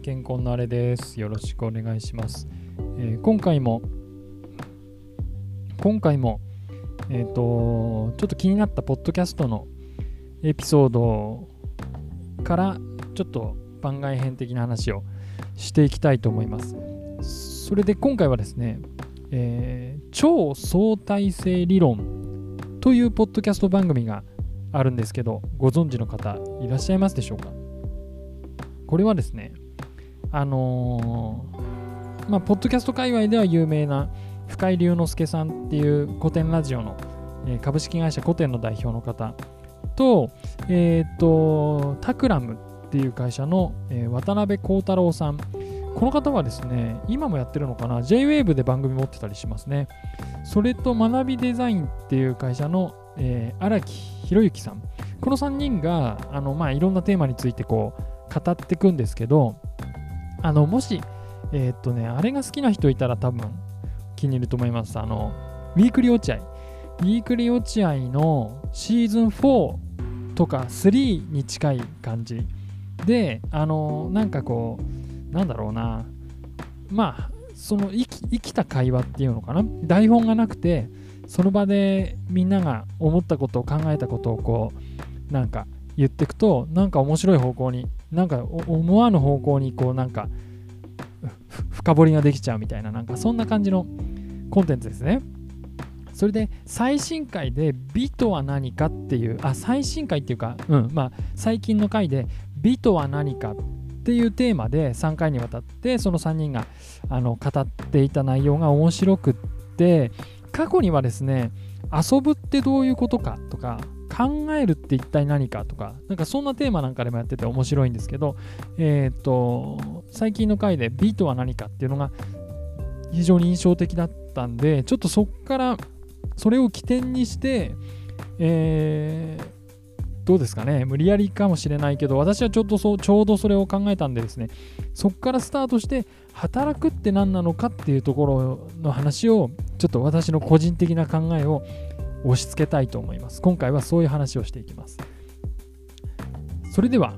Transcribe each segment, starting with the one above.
健康のあれです。よろしくお願いします。えー、今回も、今回も、えっ、ー、と、ちょっと気になったポッドキャストのエピソードからちょっと番外編的な話をしていきたいと思います。それで今回はですね、えー、超相対性理論というポッドキャスト番組があるんですけど、ご存知の方いらっしゃいますでしょうか？これはですね、あのー、まあ、ポッドキャスト界隈では有名な深井龍之介さんっていう古典ラジオの、えー、株式会社古典の代表の方と、えっ、ー、と、タクラムっていう会社の、え渡辺幸太郎さん。この方はですね、今もやってるのかな ?JWAVE で番組持ってたりしますね。それと学びデザインっていう会社のえー、荒木宏之さん。この3人が、あの、まあ、いろんなテーマについてこう、語っていくんですけど、あの、もし、えー、っとね、あれが好きな人いたら多分気に入ると思います。あの、ウィークリー落合。ウィークリー落合のシーズン4とか3に近い感じで、あの、なんかこう、なんだろうな、まあ、その生き生きた会話っていうのかな台本がなくてその場でみんなが思ったことを考えたことをこうなんか言っていくとなんか面白い方向になんか思わぬ方向にこうなんか深掘りができちゃうみたいななんかそんな感じのコンテンツですね。それで最新回で美とは何かっていうあ最新回っていうかうんまあ最近の回で美とは何かっていうテーマで3回にわたってその3人があの語っていた内容が面白くって過去にはですね遊ぶってどういうことかとか考えるって一体何かとかなんかそんなテーマなんかでもやってて面白いんですけどえっ、と最近の回で美とは何かっていうのが非常に印象的だったんでちょっとそっからそれを起点にしてえーどうですかね無理やりかもしれないけど私はちょっとそうちょうどそれを考えたんでですねそこからスタートして働くって何なのかっていうところの話をちょっと私の個人的な考えを押し付けたいと思います。今回はそういう話をしていきます。それでは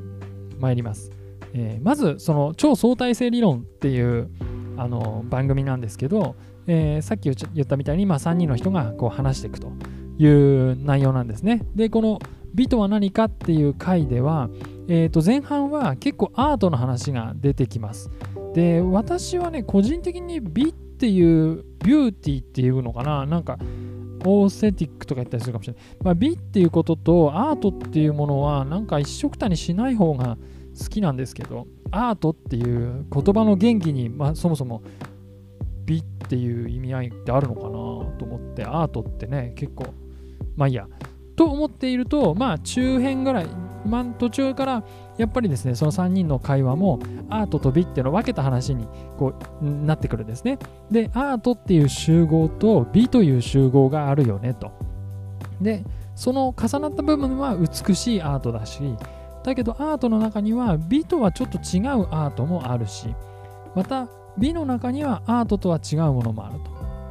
参ります、えー、まずその超相対性理論っていうあの番組なんですけど、えー、さっき言ったみたいに、まあ、3人の人がこう話していくという内容なんですね。でこの美とは何かっていう回では、えー、と前半は結構アートの話が出てきます。で、私はね、個人的に美っていう、ビューティーっていうのかな、なんか、オーセティックとか言ったりするかもしれない。まあ、美っていうこととアートっていうものは、なんか一緒くたにしない方が好きなんですけど、アートっていう言葉の元気に、まあ、そもそも美っていう意味合いってあるのかなと思って、アートってね、結構、まあいいや。と思っていると、まあ中辺ぐらい、まあ、途中からやっぱりですね、その3人の会話もアートと美っていうのを分けた話にこうなってくるんですね。で、アートっていう集合と美という集合があるよねと。で、その重なった部分は美しいアートだし、だけどアートの中には美とはちょっと違うアートもあるし、また美の中にはアートとは違うものもある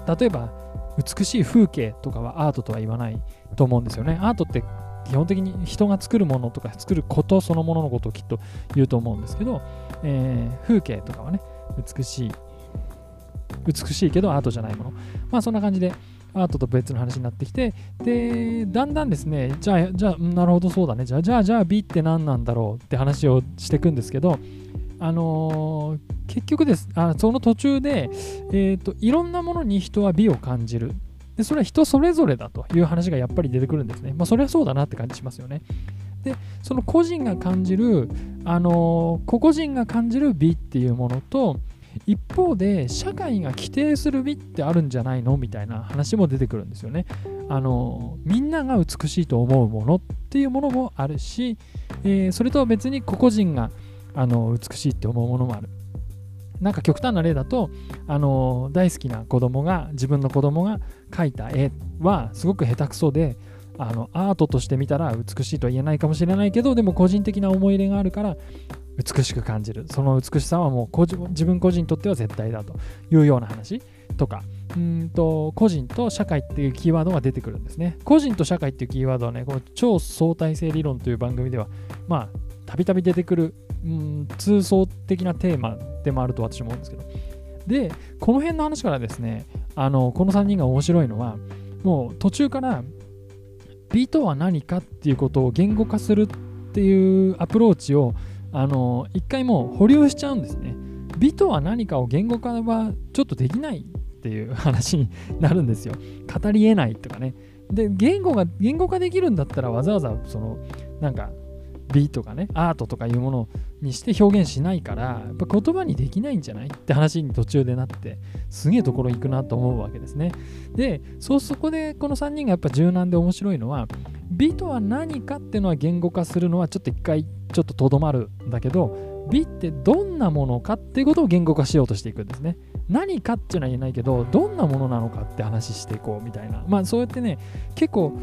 と。例えば、美しい風景とかはアートとは言わないと思うんですよね。アートって基本的に人が作るものとか作ることそのもののことをきっと言うと思うんですけど、えー、風景とかはね、美しい、美しいけどアートじゃないもの。まあそんな感じでアートと別の話になってきて、で、だんだんですね、じゃあ、じゃあ、なるほどそうだね、じゃあ、じゃあ、じゃあ美って何なんだろうって話をしていくんですけど、あのー、結局です。あその途中で、えーと、いろんなものに人は美を感じる。でそれは人それぞれだという話がやっぱり出てくるんですね。まあ、それはそうだなって感じしますよね。でその個人が感じる、あの、個々人が感じる美っていうものと一方で社会が規定する美ってあるんじゃないのみたいな話も出てくるんですよね。あのみんなが美しいと思うものっていうものもあるし、えー、それとは別に個々人があの美しいって思うものもある。なんか極端な例だとあの大好きな子供が自分の子供が描いた絵はすごく下手くそであのアートとして見たら美しいとは言えないかもしれないけどでも個人的な思い入れがあるから美しく感じる。その美しさはもう自分個人にとっては絶対だというような話とかうんと個人と社会っていうキーワードが出てくるんですね。個人と社会っていうキーワードはねこの超相対性理論という番組ではまあたびたび出てくるうん、通奏的なテーマでもあると私は思うんですけど。でこの辺の話からですねあのこの3人が面白いのはもう途中から美とは何かっていうことを言語化するっていうアプローチをあの一回もう保留しちゃうんですね。美とは何かを言語化はちょっとできないっていう話になるんですよ。語りえないとかね。で言語が言語化できるんだったらわざわざそのなんか美とかねアートとかいうものにして表現しないからやっぱ言葉にできないんじゃないって話に途中でなってすげえところ行くなと思うわけですね。でそうそこでこの3人がやっぱ柔軟で面白いのは美とは何かっていうのは言語化するのはちょっと一回ちょっととどまるんだけど美ってどんなものかっていうことを言語化しようとしていくんですね。何かっていうのは言えないけどどんなものなのかって話していこうみたいな。まあそうやってね結構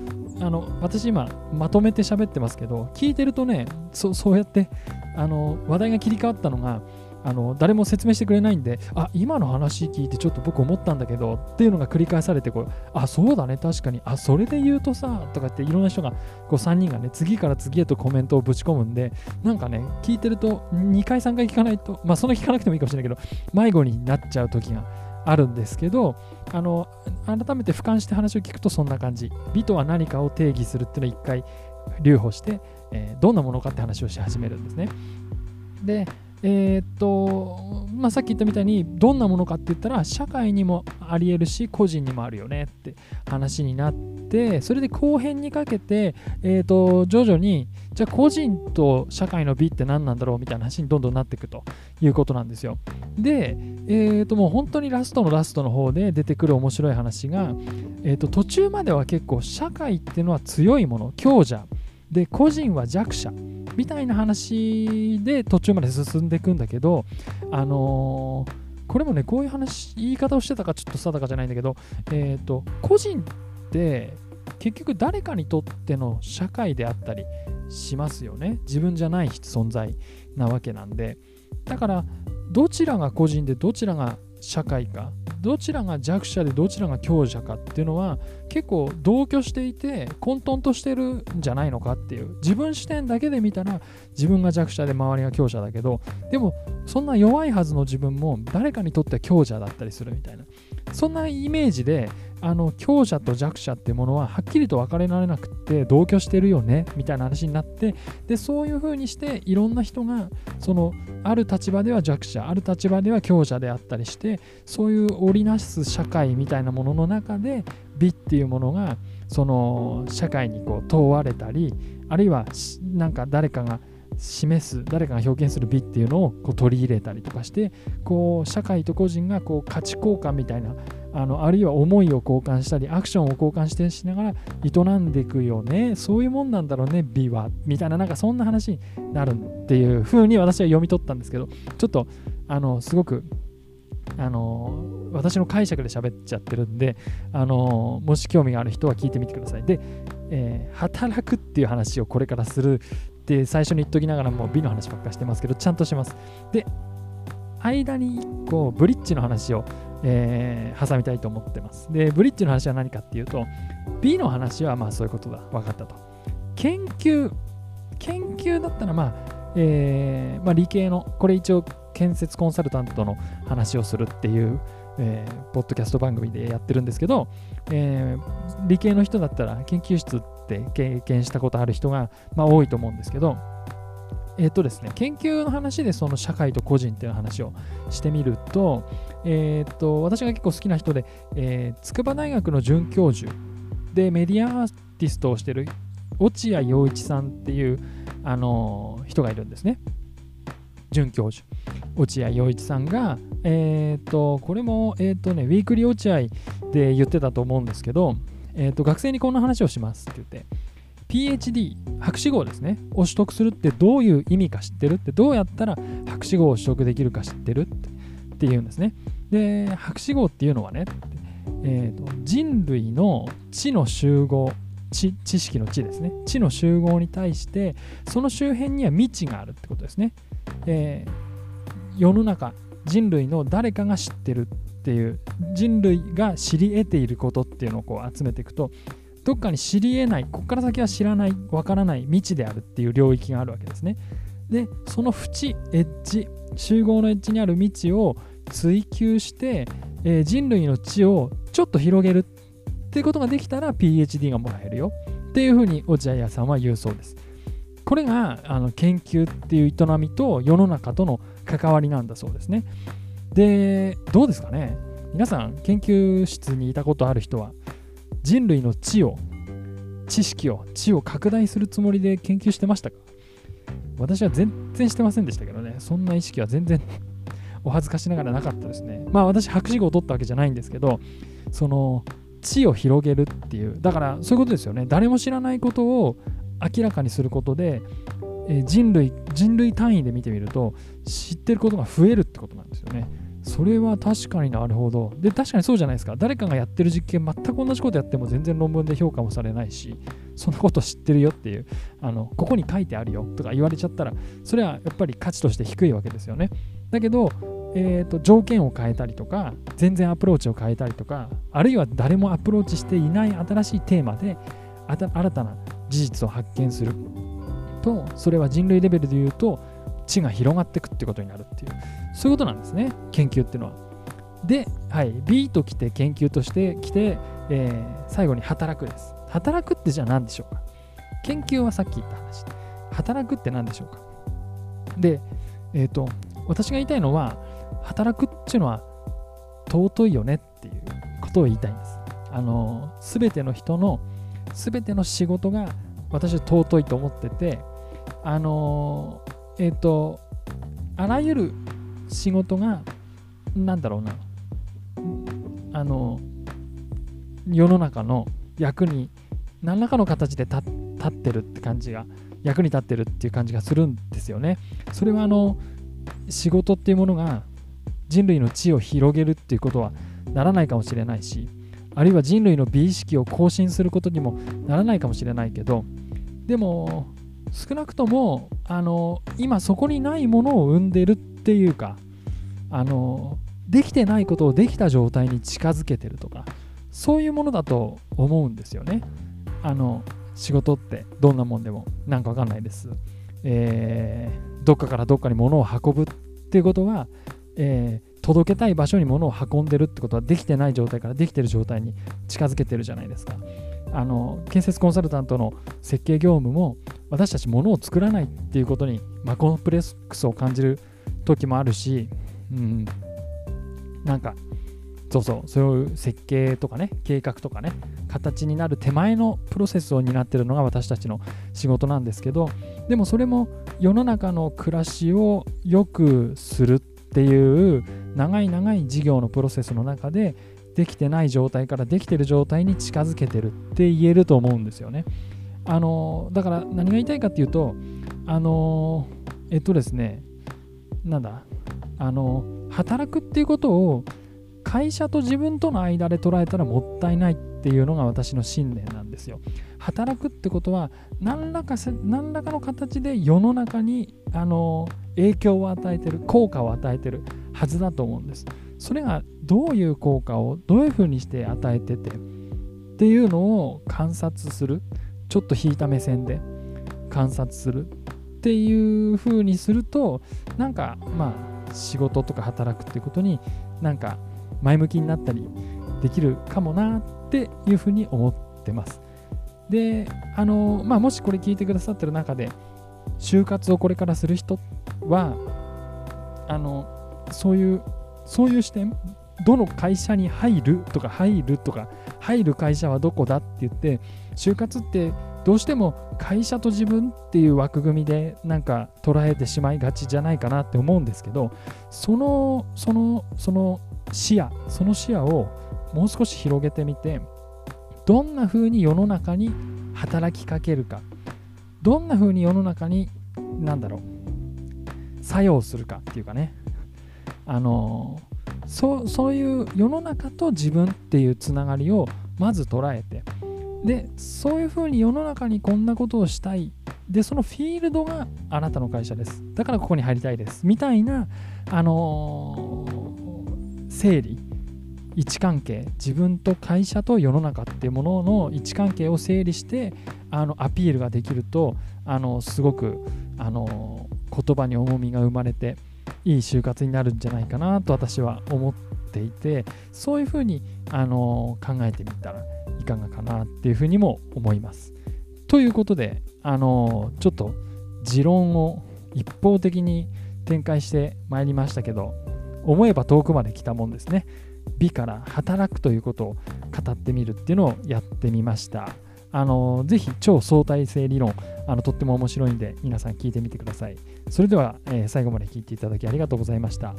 あの私今まとめて喋ってますけど聞いてるとねそそうやってあの話題が切り替わったのがあの誰も説明してくれないんであ今の話聞いてちょっと僕思ったんだけどっていうのが繰り返されてこうあそうだね確かに。あそれで言うとさとかっていろんな人がこう3人がね次から次へとコメントをぶち込むんでなんかね聞いてると2回3回聞かないとまあその聞かなくてもいいかもしれないけど迷子になっちゃう時があるんですけどあの改めて俯瞰して話を聞くとそんな感じ。美とは何かを定義するっていうのを一回留保して、えー、どんなものかって話をし始めるんですね。でえー、っと、まあ、さっき言ったみたいにどんなものかって言ったら社会にもありえるし個人にもあるよねって話になってそれで後編にかけて、えー、っと徐々にじゃあ個人と社会の美って何なんだろうみたいな話にどんどんなっていくということなんですよ。で、えー、ともう本当にラストのラストの方で出てくる面白い話が、えー、と途中までは結構社会っていうのは強いもの強者。で個人は弱者。みたいな話で途中まで進んでいくんだけどあのー、これもねこういう話言い方をしてたかちょっと定かじゃないんだけどえっ、ー、と個人って結局誰かにとっての社会であったりしますよね。自分じゃない存在なわけなんで。だからどちらが個人でどちらが社会かどちらが弱者でどちらが強者かっていうのは結構同居していて混沌としてるんじゃないのかっていう自分視点だけで見たら自分が弱者で周りが強者だけどでもそんな弱いはずの自分も誰かにとっては強者だったりするみたいな。そんなイメージであの強者と弱者っていうものははっきりと分かれられなくって同居してるよねみたいな話になってでそういうふうにしていろんな人がそのある立場では弱者ある立場では強者であったりしてそういう織りなす社会みたいなものの中で美っていうものがその社会にこう問われたりあるいはなんか誰かが示す誰かが表現する美っていうのをこう取り入れたりとかしてこう社会と個人がこう価値交換みたいなあのあるいは思いを交換したりアクションを交換してしながら営んでいくよね。そういうもんなんだろうね美は。みたいななんかそんな話になるっていう風に私は読み取ったんですけどちょっとあのすごくあの私の解釈で喋っちゃってるんであのもし興味がある人は聞いてみてください。で、えー、働くっていう話をこれからするって最初に言っときながらもう美の話ばっかしてますけどちゃんとします。で間に1個ブリッジの話をえー、挟みたいと思ってます。で、ブリッジの話は何かっていうと、B の話はまあそういうことだ。分かったと。研究、研究だったらまあ、えー、まあ、理系の、これ一応建設コンサルタントの話をするっていう、えー、ポッドキャスト番組でやってるんですけど、えー、理系の人だったら研究室って経験したことある人が、まあ、多いと思うんですけど、えっ、とですね、研究の話でその社会と個人っていう話をしてみると、えっ、と、私が結構好きな人で、えー、筑波大学の准教授でメディアアーティストをしてる落合陽一さんっていう、あの、人がいるんですね。准教授。落合陽一さんが、えっ、と、これも、えっ、とね、ウィークリー落合で言ってたと思うんですけど、えっ、と、学生にこんな話をしますって言って、PhD 博士号ですね。を取得するってどういう意味か知ってるってどうやったら博士号を取得できるか知ってるっていうんですね。で博士号っていうのはね、えーと、人類の知の集合知知識の知ですね。知の集合に対してその周辺には未知があるってことですね、えー、世の中人類の誰かが知ってるっていう人類が知り得ていることっていうのをこう集めていくとどっかに知り得ないここから先は知らないわからない未知であるっていう領域があるわけですねでその縁エッジ集合のエッジにある未知を追求して、えー、人類の知をちょっと広げるっていうことができたら PhD がもらえるよっていうふうに落合屋さんは言うそうです。これがあの研究っていう営みと世の中との関わりなんだそうですね。で、どうですかね？皆さん研究室にいたことある人は？人類の知を知識を知を拡大するつもりで研究してましたか？私は全然してませんでしたけどね。そんな意識は全然 お恥ずかしながらなかったですね。まあ私博士号を取ったわけじゃないんですけどその知を広げるっていうだからそういうことですよね。誰も知らないことを明らかにすることで、え人類人類単位で見てみると知ってることが増えるってことなんですよね。それは確かになるほど。で確かにそうじゃないですか。誰かがやってる実験全く同じことやっても全然論文で評価もされないしそんなこと知ってるよっていうあのここに書いてあるよとか言われちゃったらそれはやっぱり価値として低いわけですよね。だけどえーと、条件を変えたりとか全然アプローチを変えたりとかあるいは誰もアプローチしていない新しいテーマで新たな事実を発見するとそれは人類レベルで言うと知が広がっていくってことになるっていうそういうことなんですね研究っていうのは。で、はい、B と来て研究として来て、えー、最後に働くです。働くってじゃあ何でしょうか研究はさっき言った話。働くって何でしょうかで、えっ、ー、と、私が言いたいのは、働くっていうのは尊いよねっていうことを言いたいんです。あの、すべての人の、すべての仕事が私は尊いと思ってて、あの、えっ、ー、と、あらゆる仕事が、なんだろうな、あの、世の中の役に何らかの形で立ってるって感じが、役に立ってるっていう感じがするんですよね。それはあの、仕事っていうものが人類の知を広げるっていうことはならないかもしれないしあるいは人類の美意識を更新することにもならないかもしれないけどでも少なくともあの今そこにないものを生んでるっていうかあのできてないことをできた状態に近づけてるとかそういうものだと思うんですよねあの仕事ってどんなもんでもなんかわかんないです、えー、どっかからどっかに物を運ぶっていうことはえー、届けたい場所に物を運んでるってことはできてない状態からできてる状態に近づけてるじゃないですか。あの建設コンサルタントの設計業務も私たち物を作らないっていうことに、まあ、コンプレックスを感じる時もあるし、うん、なんかそうそうそういう設計とかね計画とかね形になる手前のプロセスを担ってるのが私たちの仕事なんですけどでもそれも世の中の暮らしを良くするっていう長い長い事業のプロセスの中でできてない状態からできてる状態に近づけてるって言えると思うんですよね。あのだから何が言いたいかっていうとあのえっとですねなんだあの働くっていうことを会社と自分との間で捉えたらもったいないっていうのが私の信念なんですよ。働くってことは何らか何らかの形で世の中にあの影響を与えてる効果を与えてるはずだと思うんですそれがどういう効果をどういうふうにして与えててっていうのを観察するちょっと引いた目線で観察するっていうふうにするとなんかまあ仕事とか働くっていうことになんか前向きになったりできるかもなっていうふうに思ってます。であのまあもしこれ聞いてくださってる中で就活をこれからする人はあのそういうそういう視点どの会社に入るとか入るとか入る会社はどこだって言って就活ってどうしても会社と自分っていう枠組みでなんか捉えてしまいがちじゃないかなって思うんですけどそのそのその視野その視野をもう少し広げてみてどんな風に世の中に働きかけるかどんな風に世の中に何だろう作用するかっていうかね。あのそうそういう世の中と自分っていうつながりをまず捉えてでそういうふうに世の中にこんなことをしたい。でそのフィールドがあなたの会社です。だからここに入りたいです。みたいなあのー、整理位置関係自分と会社と世の中っていうものの位置関係を整理してあのアピールができるとあのすごくあの言葉に重みが生まれていい就活になるんじゃないかなと私は思っていてそういうふうに、あの考えてみたらいかがかなっていうふうにも思います。ということで、あのちょっと持論を一方的に展開してまいりましたけど思えば遠くまで来たもんですね。美から働くということを語ってみるっていうのをやってみました。あのぜひ超相対性理論あのとっても面白いんで皆さん聞いてみてください。それでは、えー、最後まで聞いていただきありがとうございました。